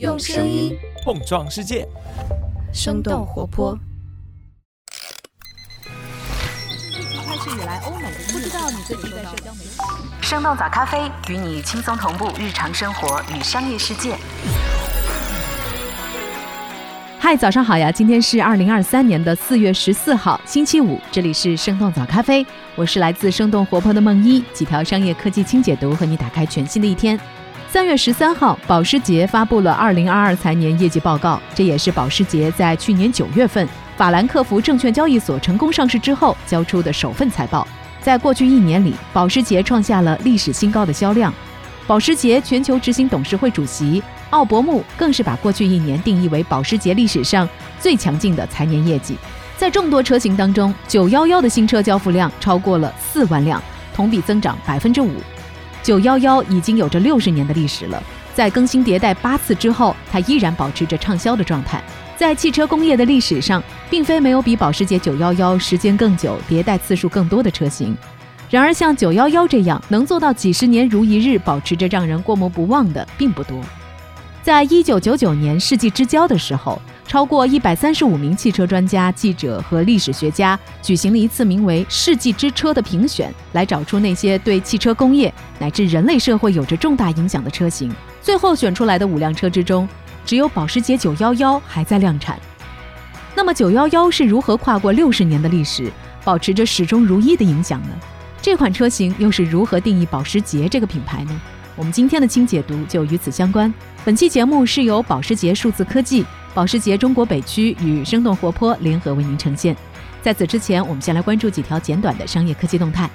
用声音碰撞世界，生动活泼。开始以来，欧美不知道你最近在社交媒体。生动早咖啡与你轻松同步日常生活与商业世界。嗨，早上好呀！今天是二零二三年的四月十四号，星期五，这里是生动早咖啡，我是来自生动活泼的梦一，几条商业科技轻解读，和你打开全新的一天。三月十三号，保时捷发布了二零二二财年业绩报告，这也是保时捷在去年九月份法兰克福证券交易所成功上市之后交出的首份财报。在过去一年里，保时捷创下了历史新高的销量。保时捷全球执行董事会主席奥伯穆更是把过去一年定义为保时捷历史上最强劲的财年业绩。在众多车型当中，九幺幺的新车交付量超过了四万辆，同比增长百分之五。九幺幺已经有着六十年的历史了，在更新迭代八次之后，它依然保持着畅销的状态。在汽车工业的历史上，并非没有比保时捷九幺幺时间更久、迭代次数更多的车型。然而，像九幺幺这样能做到几十年如一日，保持着让人过目不忘的并不多。在一九九九年世纪之交的时候。超过一百三十五名汽车专家、记者和历史学家举行了一次名为“世纪之车”的评选，来找出那些对汽车工业乃至人类社会有着重大影响的车型。最后选出来的五辆车之中，只有保时捷911还在量产。那么，911是如何跨过六十年的历史，保持着始终如一的影响呢？这款车型又是如何定义保时捷这个品牌呢？我们今天的轻解读就与此相关。本期节目是由保时捷数字科技。保时捷中国北区与生动活泼联合为您呈现。在此之前，我们先来关注几条简短的商业科技动态。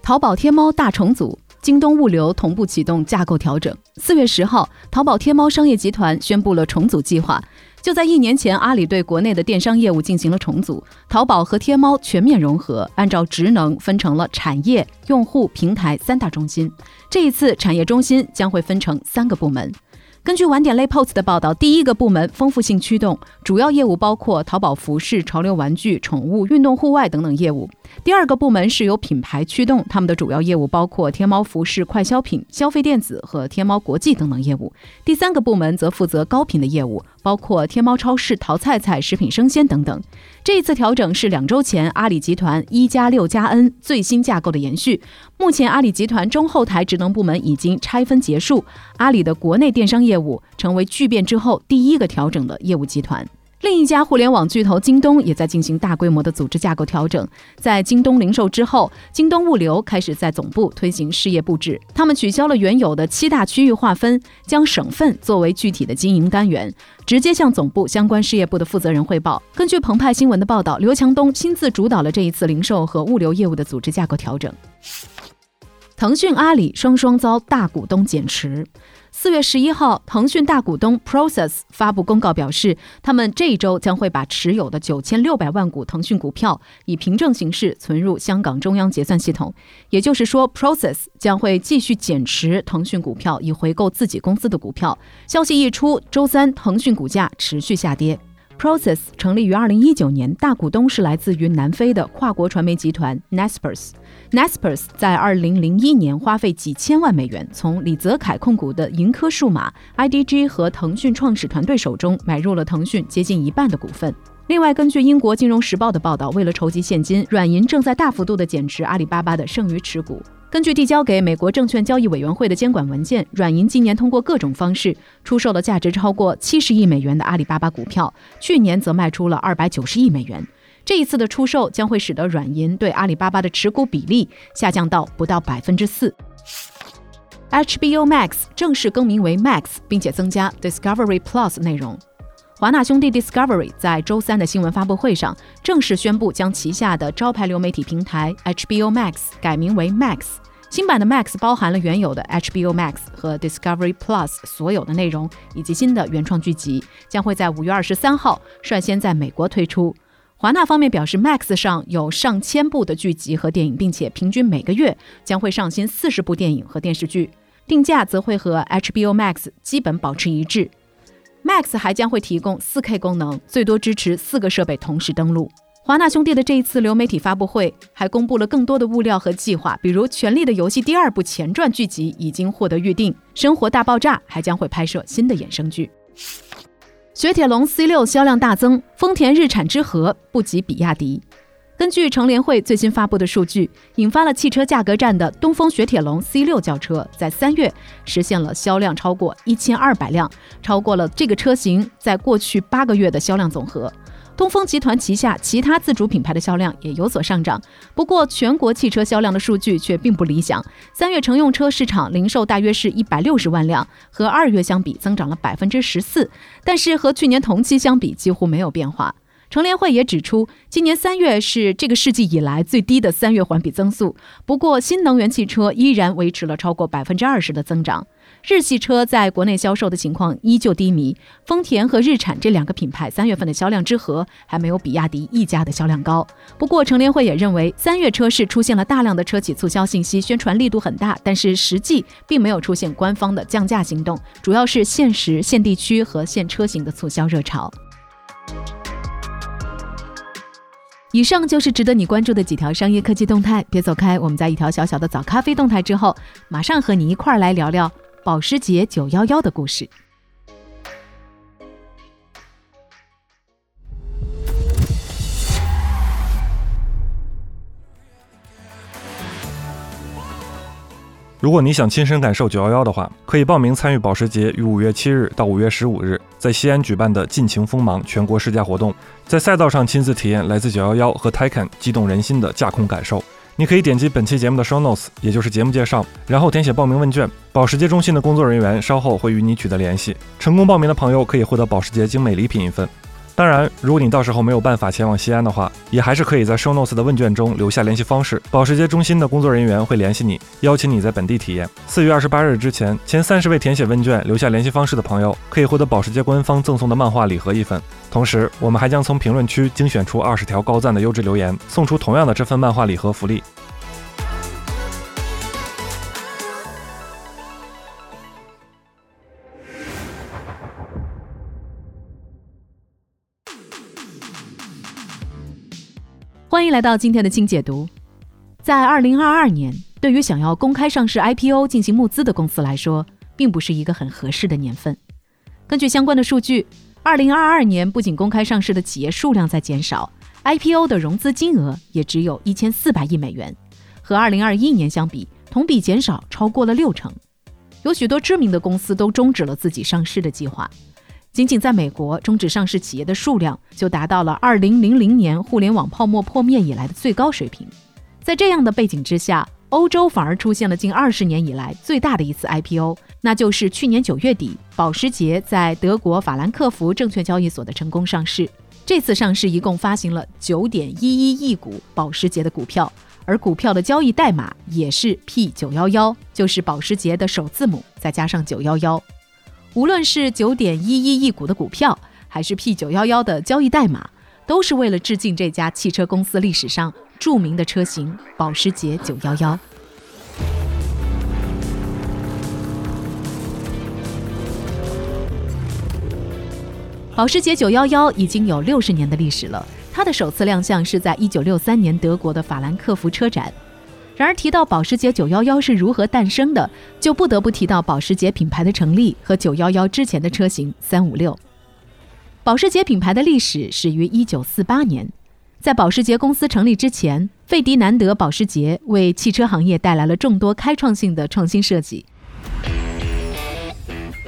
淘宝天猫大重组，京东物流同步启动架构调整。四月十号，淘宝天猫商业集团宣布了重组计划。就在一年前，阿里对国内的电商业务进行了重组，淘宝和天猫全面融合，按照职能分成了产业、用户、平台三大中心。这一次，产业中心将会分成三个部门。根据晚点类 post 的报道，第一个部门丰富性驱动，主要业务包括淘宝服饰、潮流玩具、宠物、运动户外等等业务。第二个部门是由品牌驱动，他们的主要业务包括天猫服饰、快消品、消费电子和天猫国际等等业务。第三个部门则负责高频的业务，包括天猫超市、淘菜菜、食品生鲜等等。这一次调整是两周前阿里集团一加六加 N 最新架构的延续。目前，阿里集团中后台职能部门已经拆分结束，阿里的国内电商业务成为巨变之后第一个调整的业务集团。另一家互联网巨头京东也在进行大规模的组织架构调整。在京东零售之后，京东物流开始在总部推行事业布置。他们取消了原有的七大区域划分，将省份作为具体的经营单元，直接向总部相关事业部的负责人汇报。根据澎湃新闻的报道，刘强东亲自主导了这一次零售和物流业务的组织架构调整。腾讯、阿里双双遭大股东减持。四月十一号，腾讯大股东 Process 发布公告表示，他们这一周将会把持有的九千六百万股腾讯股票以凭证形式存入香港中央结算系统。也就是说，Process 将会继续减持腾讯股票，以回购自己公司的股票。消息一出，周三腾讯股价持续下跌。Process 成立于二零一九年，大股东是来自于南非的跨国传媒集团 Naspers。Naspers 在二零零一年花费几千万美元，从李泽楷控股的盈科数码、IDG 和腾讯创始团队手中买入了腾讯接近一半的股份。另外，根据英国金融时报的报道，为了筹集现金，软银正在大幅度的减持阿里巴巴的剩余持股。根据递交给美国证券交易委员会的监管文件，软银今年通过各种方式出售了价值超过七十亿美元的阿里巴巴股票，去年则卖出了二百九十亿美元。这一次的出售将会使得软银对阿里巴巴的持股比例下降到不到百分之四。HBO Max 正式更名为 Max，并且增加 Discovery Plus 内容。华纳兄弟 Discovery 在周三的新闻发布会上正式宣布，将旗下的招牌流媒体平台 HBO Max 改名为 Max。新版的 Max 包含了原有的 HBO Max 和 Discovery Plus 所有的内容，以及新的原创剧集，将会在五月二十三号率先在美国推出。华纳方面表示，Max 上有上千部的剧集和电影，并且平均每个月将会上新四十部电影和电视剧，定价则会和 HBO Max 基本保持一致。Max 还将会提供 4K 功能，最多支持四个设备同时登录。华纳兄弟的这一次流媒体发布会还公布了更多的物料和计划，比如《权力的游戏》第二部前传剧集已经获得预定，《生活大爆炸》还将会拍摄新的衍生剧。雪铁龙 C 六销量大增，丰田日产之和不及比亚迪。根据乘联会最新发布的数据，引发了汽车价格战的东风雪铁龙 C 六轿车，在三月实现了销量超过一千二百辆，超过了这个车型在过去八个月的销量总和。东风集团旗下其他自主品牌的销量也有所上涨，不过全国汽车销量的数据却并不理想。三月乘用车市场零售大约是一百六十万辆，和二月相比增长了百分之十四，但是和去年同期相比几乎没有变化。乘联会也指出，今年三月是这个世纪以来最低的三月环比增速，不过新能源汽车依然维持了超过百分之二十的增长。日系车在国内销售的情况依旧低迷，丰田和日产这两个品牌三月份的销量之和还没有比亚迪一家的销量高。不过，乘联会也认为，三月车市出现了大量的车企促销信息，宣传力度很大，但是实际并没有出现官方的降价行动，主要是限时、限地区和限车型的促销热潮。以上就是值得你关注的几条商业科技动态，别走开，我们在一条小小的早咖啡动态之后，马上和你一块儿来聊聊。保时捷911的故事。如果你想亲身感受911的话，可以报名参与保时捷于五月七日到五月十五日在西安举办的“尽情锋芒”全国试驾活动，在赛道上亲自体验来自911和 Taycan 激动人心的驾控感受。你可以点击本期节目的 show notes，也就是节目介绍，然后填写报名问卷。保时捷中心的工作人员稍后会与你取得联系。成功报名的朋友可以获得保时捷精美礼品一份。当然，如果你到时候没有办法前往西安的话，也还是可以在 Show Notes 的问卷中留下联系方式，保时捷中心的工作人员会联系你，邀请你在本地体验。四月二十八日之前，前三十位填写问卷、留下联系方式的朋友，可以获得保时捷官方赠送的漫画礼盒一份。同时，我们还将从评论区精选出二十条高赞的优质留言，送出同样的这份漫画礼盒福利。欢迎来到今天的清解读。在二零二二年，对于想要公开上市 IPO 进行募资的公司来说，并不是一个很合适的年份。根据相关的数据，二零二二年不仅公开上市的企业数量在减少，IPO 的融资金额也只有一千四百亿美元，和二零二一年相比，同比减少超过了六成。有许多知名的公司都终止了自己上市的计划。仅仅在美国，终止上市企业的数量就达到了2000年互联网泡沫破灭以来的最高水平。在这样的背景之下，欧洲反而出现了近二十年以来最大的一次 IPO，那就是去年九月底，保时捷在德国法兰克福证券交易所的成功上市。这次上市一共发行了9.11亿股保时捷的股票，而股票的交易代码也是 P911，就是保时捷的首字母再加上911。无论是九点一一亿股的股票，还是 P 九幺幺的交易代码，都是为了致敬这家汽车公司历史上著名的车型保时捷九幺幺。保时捷九幺幺已经有六十年的历史了，它的首次亮相是在一九六三年德国的法兰克福车展。然而，提到保时捷911是如何诞生的，就不得不提到保时捷品牌的成立和911之前的车型356。保时捷品牌的历史始于1948年，在保时捷公司成立之前，费迪南德·保时捷为汽车行业带来了众多开创性的创新设计。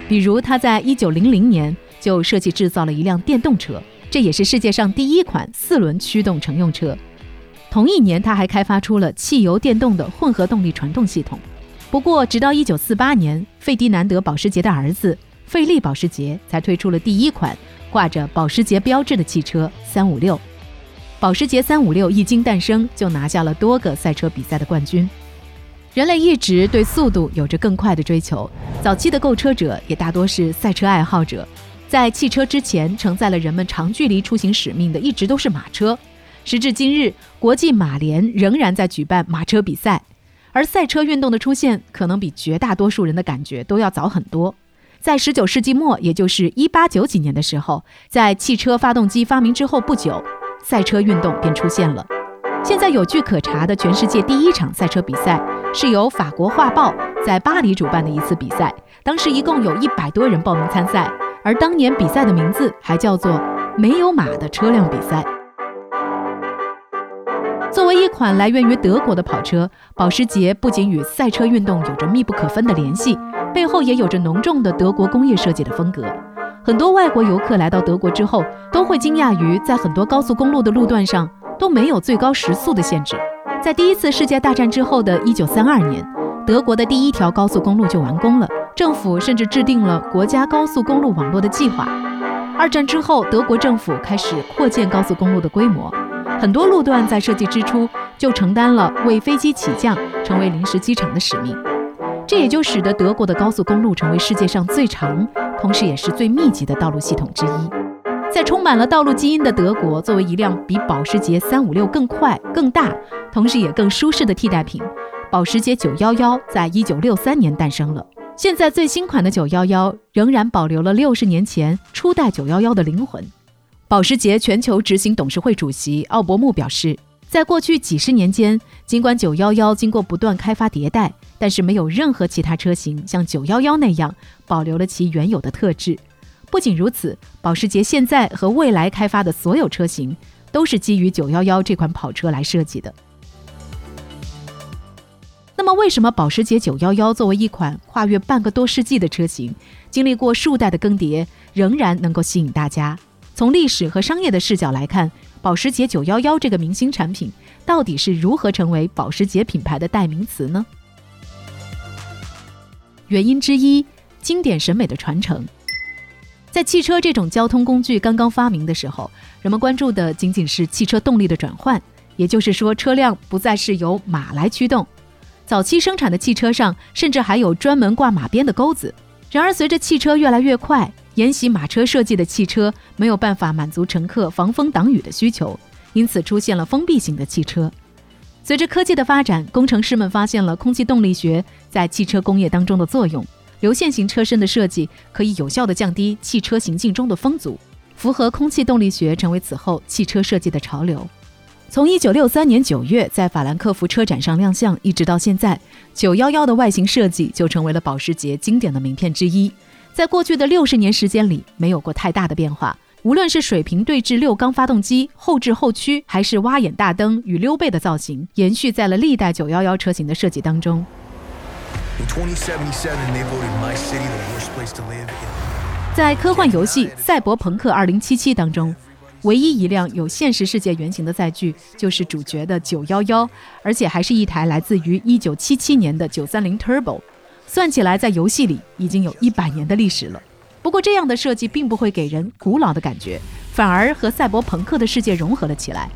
比如，他在1900年就设计制造了一辆电动车，这也是世界上第一款四轮驱动乘用车。同一年，他还开发出了汽油电动的混合动力传动系统。不过，直到1948年，费迪南德·保时捷的儿子费利·保时捷才推出了第一款挂着保时捷标志的汽车356。保时捷356一经诞生，就拿下了多个赛车比赛的冠军。人类一直对速度有着更快的追求，早期的购车者也大多是赛车爱好者。在汽车之前，承载了人们长距离出行使命的，一直都是马车。时至今日，国际马联仍然在举办马车比赛，而赛车运动的出现可能比绝大多数人的感觉都要早很多。在十九世纪末，也就是一八九几年的时候，在汽车发动机发明之后不久，赛车运动便出现了。现在有据可查的全世界第一场赛车比赛，是由法国画报在巴黎主办的一次比赛。当时一共有一百多人报名参赛，而当年比赛的名字还叫做“没有马的车辆比赛”。作为一款来源于德国的跑车，保时捷不仅与赛车运动有着密不可分的联系，背后也有着浓重的德国工业设计的风格。很多外国游客来到德国之后，都会惊讶于在很多高速公路的路段上。都没有最高时速的限制。在第一次世界大战之后的一九三二年，德国的第一条高速公路就完工了，政府甚至制定了国家高速公路网络的计划。二战之后，德国政府开始扩建高速公路的规模，很多路段在设计之初就承担了为飞机起降成为临时机场的使命，这也就使得德国的高速公路成为世界上最长，同时也是最密集的道路系统之一。在充满了道路基因的德国，作为一辆比保时捷356更快、更大，同时也更舒适的替代品，保时捷911在一九六三年诞生了。现在最新款的911仍然保留了六十年前初代911的灵魂。保时捷全球执行董事会主席奥伯穆表示，在过去几十年间，尽管911经过不断开发迭代，但是没有任何其他车型像911那样保留了其原有的特质。不仅如此，保时捷现在和未来开发的所有车型都是基于911这款跑车来设计的。那么，为什么保时捷911作为一款跨越半个多世纪的车型，经历过数代的更迭，仍然能够吸引大家？从历史和商业的视角来看，保时捷911这个明星产品到底是如何成为保时捷品牌的代名词呢？原因之一，经典审美的传承。在汽车这种交通工具刚刚发明的时候，人们关注的仅仅是汽车动力的转换，也就是说，车辆不再是由马来驱动。早期生产的汽车上甚至还有专门挂马鞭的钩子。然而，随着汽车越来越快，沿袭马车设计的汽车没有办法满足乘客防风挡雨的需求，因此出现了封闭型的汽车。随着科技的发展，工程师们发现了空气动力学在汽车工业当中的作用。流线型车身的设计可以有效地降低汽车行进中的风阻，符合空气动力学成为此后汽车设计的潮流。从1963年9月在法兰克福车展上亮相，一直到现在，911的外形设计就成为了保时捷经典的名片之一。在过去的六十年时间里，没有过太大的变化。无论是水平对置六缸发动机、后置后驱，还是挖眼大灯与溜背的造型，延续在了历代911车型的设计当中。在科幻游戏《赛博朋克2077》当中，唯一一辆有现实世界原型的载具就是主角的911，而且还是一台来自于1977年的930 Turbo。算起来，在游戏里已经有一百年的历史了。不过，这样的设计并不会给人古老的感觉，反而和赛博朋克的世界融合了起来。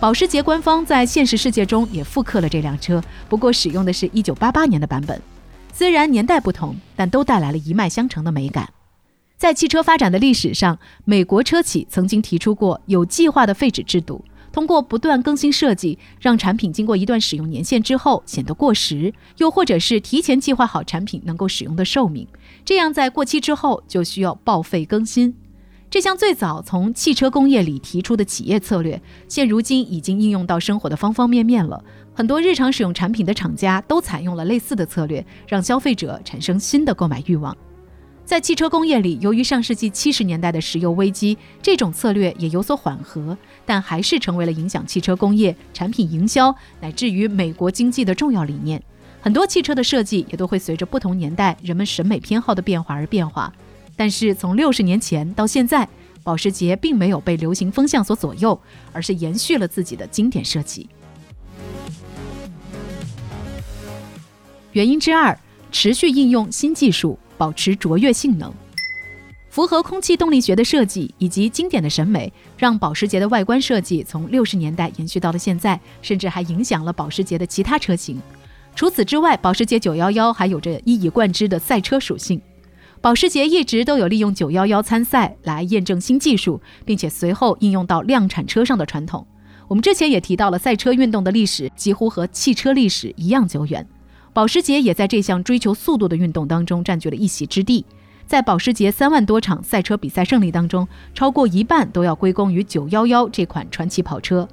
保时捷官方在现实世界中也复刻了这辆车，不过使用的是一九八八年的版本。虽然年代不同，但都带来了一脉相承的美感。在汽车发展的历史上，美国车企曾经提出过有计划的废纸制度，通过不断更新设计，让产品经过一段使用年限之后显得过时，又或者是提前计划好产品能够使用的寿命，这样在过期之后就需要报废更新。这项最早从汽车工业里提出的企业策略，现如今已经应用到生活的方方面面了。很多日常使用产品的厂家都采用了类似的策略，让消费者产生新的购买欲望。在汽车工业里，由于上世纪七十年代的石油危机，这种策略也有所缓和，但还是成为了影响汽车工业、产品营销乃至于美国经济的重要理念。很多汽车的设计也都会随着不同年代人们审美偏好的变化而变化。但是从六十年前到现在，保时捷并没有被流行风向所左右，而是延续了自己的经典设计。原因之二，持续应用新技术，保持卓越性能，符合空气动力学的设计以及经典的审美，让保时捷的外观设计从六十年代延续到了现在，甚至还影响了保时捷的其他车型。除此之外，保时捷911还有着一以贯之的赛车属性。保时捷一直都有利用911参赛来验证新技术，并且随后应用到量产车上的传统。我们之前也提到了赛车运动的历史几乎和汽车历史一样久远，保时捷也在这项追求速度的运动当中占据了一席之地。在保时捷三万多场赛车比赛胜利当中，超过一半都要归功于911这款传奇跑车。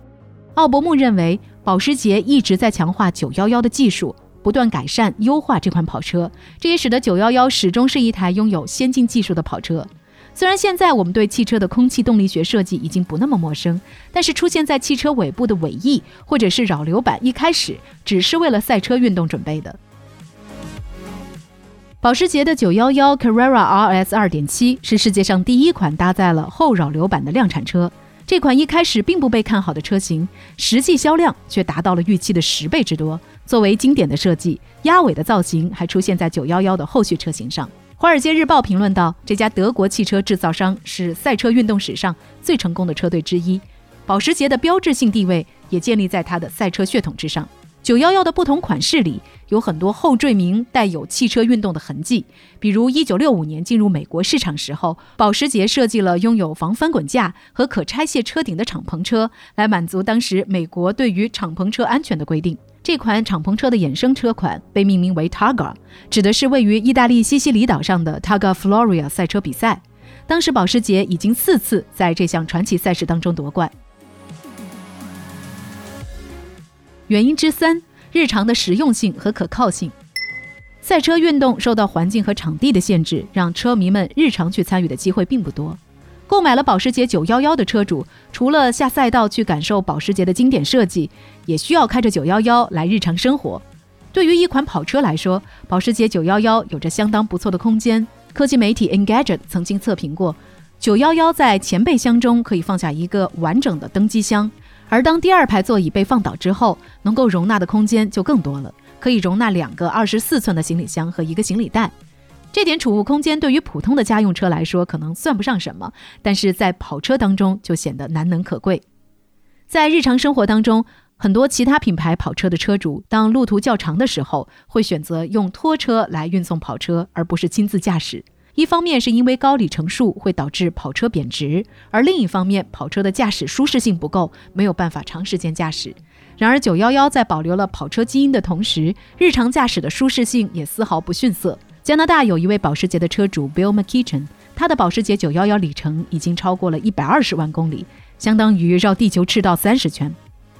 奥伯木认为，保时捷一直在强化911的技术，不断改善优化这款跑车，这也使得911始终是一台拥有先进技术的跑车。虽然现在我们对汽车的空气动力学设计已经不那么陌生，但是出现在汽车尾部的尾翼或者是扰流板，一开始只是为了赛车运动准备的。保时捷的911 Carrera RS 2.7是世界上第一款搭载了后扰流板的量产车。这款一开始并不被看好的车型，实际销量却达到了预期的十倍之多。作为经典的设计，鸭尾的造型还出现在911的后续车型上。《华尔街日报》评论道：“这家德国汽车制造商是赛车运动史上最成功的车队之一，保时捷的标志性地位也建立在它的赛车血统之上。”九幺幺的不同款式里有很多后缀名带有汽车运动的痕迹，比如一九六五年进入美国市场时候，保时捷设计了拥有防翻滚架和可拆卸车顶的敞篷车，来满足当时美国对于敞篷车安全的规定。这款敞篷车的衍生车款被命名为 Targa，指的是位于意大利西西里岛上的 Targa Floria 赛车比赛。当时保时捷已经四次在这项传奇赛事当中夺冠。原因之三，日常的实用性和可靠性。赛车运动受到环境和场地的限制，让车迷们日常去参与的机会并不多。购买了保时捷911的车主，除了下赛道去感受保时捷的经典设计，也需要开着911来日常生活。对于一款跑车来说，保时捷911有着相当不错的空间。科技媒体 Engadget 曾经测评过，911在前备箱中可以放下一个完整的登机箱。而当第二排座椅被放倒之后，能够容纳的空间就更多了，可以容纳两个二十四寸的行李箱和一个行李袋。这点储物空间对于普通的家用车来说可能算不上什么，但是在跑车当中就显得难能可贵。在日常生活当中，很多其他品牌跑车的车主，当路途较长的时候，会选择用拖车来运送跑车，而不是亲自驾驶。一方面是因为高里程数会导致跑车贬值，而另一方面跑车的驾驶舒适性不够，没有办法长时间驾驶。然而，911在保留了跑车基因的同时，日常驾驶的舒适性也丝毫不逊色。加拿大有一位保时捷的车主 Bill McKeechan，他的保时捷911里程已经超过了一百二十万公里，相当于绕地球赤道三十圈。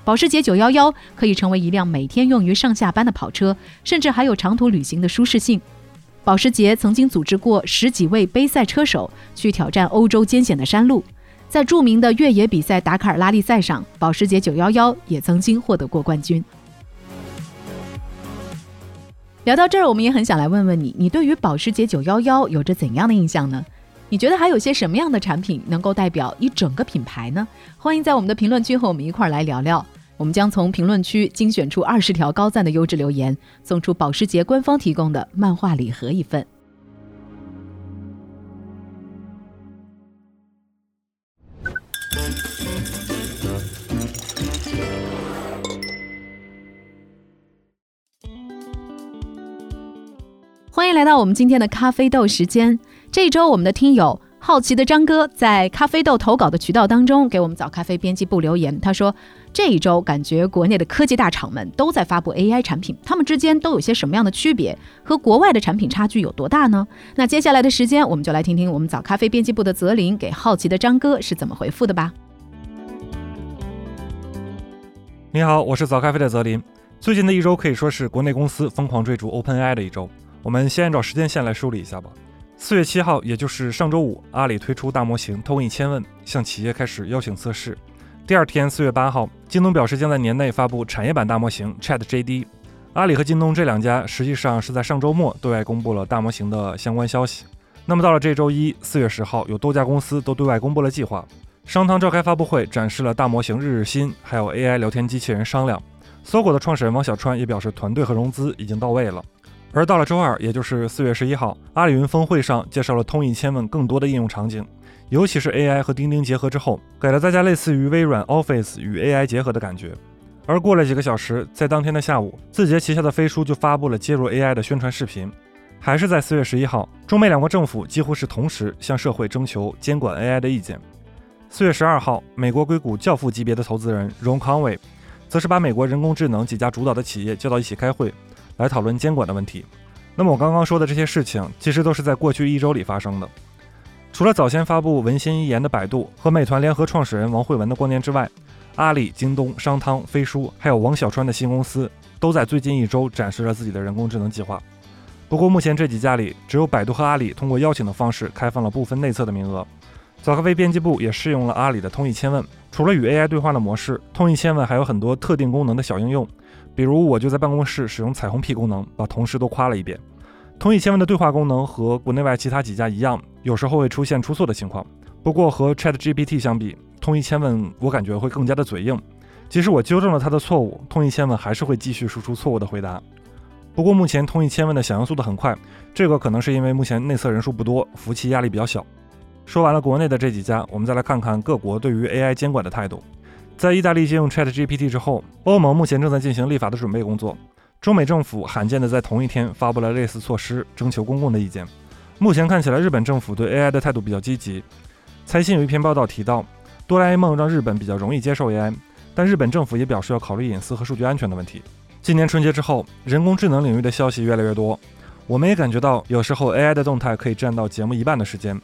保时捷911可以成为一辆每天用于上下班的跑车，甚至还有长途旅行的舒适性。保时捷曾经组织过十几位杯赛车手去挑战欧洲艰险的山路，在著名的越野比赛达喀尔拉力赛上，保时捷911也曾经获得过冠军。聊到这儿，我们也很想来问问你，你对于保时捷911有着怎样的印象呢？你觉得还有些什么样的产品能够代表一整个品牌呢？欢迎在我们的评论区和我们一块儿来聊聊。我们将从评论区精选出二十条高赞的优质留言，送出保时捷官方提供的漫画礼盒一份。欢迎来到我们今天的咖啡豆时间。这一周，我们的听友。好奇的张哥在咖啡豆投稿的渠道当中给我们早咖啡编辑部留言，他说：“这一周感觉国内的科技大厂们都在发布 AI 产品，他们之间都有些什么样的区别？和国外的产品差距有多大呢？”那接下来的时间，我们就来听听我们早咖啡编辑部的泽林给好奇的张哥是怎么回复的吧。你好，我是早咖啡的泽林。最近的一周可以说是国内公司疯狂追逐 OpenAI 的一周。我们先按照时间线来梳理一下吧。四月七号，也就是上周五，阿里推出大模型通义千问，向企业开始邀请测试。第二天，四月八号，京东表示将在年内发布产业版大模型 ChatJD。阿里和京东这两家实际上是在上周末对外公布了大模型的相关消息。那么到了这周一，四月十号，有多家公司都对外公布了计划。商汤召开发布会，展示了大模型日日新，还有 AI 聊天机器人商量。搜狗的创始人王小川也表示，团队和融资已经到位了。而到了周二，也就是四月十一号，阿里云峰会上介绍了通义千问更多的应用场景，尤其是 AI 和钉钉结合之后，给了大家类似于微软 Office 与 AI 结合的感觉。而过了几个小时，在当天的下午，字节旗下的飞书就发布了接入 AI 的宣传视频。还是在四月十一号，中美两国政府几乎是同时向社会征求监管 AI 的意见。四月十二号，美国硅谷教父级别的投资人 Ron Conway，则是把美国人工智能几家主导的企业叫到一起开会。来讨论监管的问题。那么我刚刚说的这些事情，其实都是在过去一周里发生的。除了早先发布文心一言的百度和美团联合创始人王慧文的光年之外，阿里、京东、商汤、飞书，还有王小川的新公司，都在最近一周展示了自己的人工智能计划。不过目前这几家里，只有百度和阿里通过邀请的方式开放了部分内测的名额。早咖啡编辑部也试用了阿里的通义千问，除了与 AI 对话的模式，通义千问还有很多特定功能的小应用。比如，我就在办公室使用彩虹屁功能，把同事都夸了一遍。通义千问的对话功能和国内外其他几家一样，有时候会出现出错的情况。不过和 ChatGPT 相比，通义千问我感觉会更加的嘴硬。即使我纠正了他的错误，通义千问还是会继续输出错误的回答。不过目前通义千问的响应速度很快，这个可能是因为目前内测人数不多，服务器压力比较小。说完了国内的这几家，我们再来看看各国对于 AI 监管的态度。在意大利借用 ChatGPT 之后，欧盟目前正在进行立法的准备工作。中美政府罕见的在同一天发布了类似措施，征求公共的意见。目前看起来，日本政府对 AI 的态度比较积极。财新有一篇报道提到，哆啦 A 梦让日本比较容易接受 AI，但日本政府也表示要考虑隐私和数据安全的问题。今年春节之后，人工智能领域的消息越来越多，我们也感觉到有时候 AI 的动态可以占到节目一半的时间。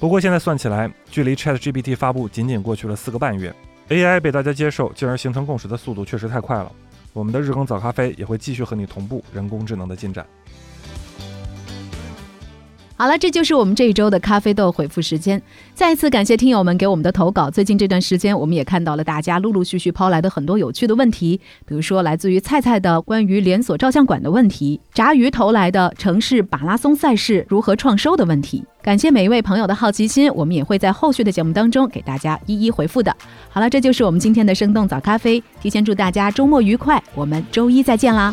不过现在算起来，距离 ChatGPT 发布仅仅过去了四个半月，AI 被大家接受进而形成共识的速度确实太快了。我们的日更早咖啡也会继续和你同步人工智能的进展。好了，这就是我们这一周的咖啡豆回复时间。再一次感谢听友们给我们的投稿。最近这段时间，我们也看到了大家陆陆续续抛来的很多有趣的问题，比如说来自于菜菜的关于连锁照相馆的问题，炸鱼投来的城市马拉松赛事如何创收的问题。感谢每一位朋友的好奇心，我们也会在后续的节目当中给大家一一回复的。好了，这就是我们今天的生动早咖啡，提前祝大家周末愉快，我们周一再见啦！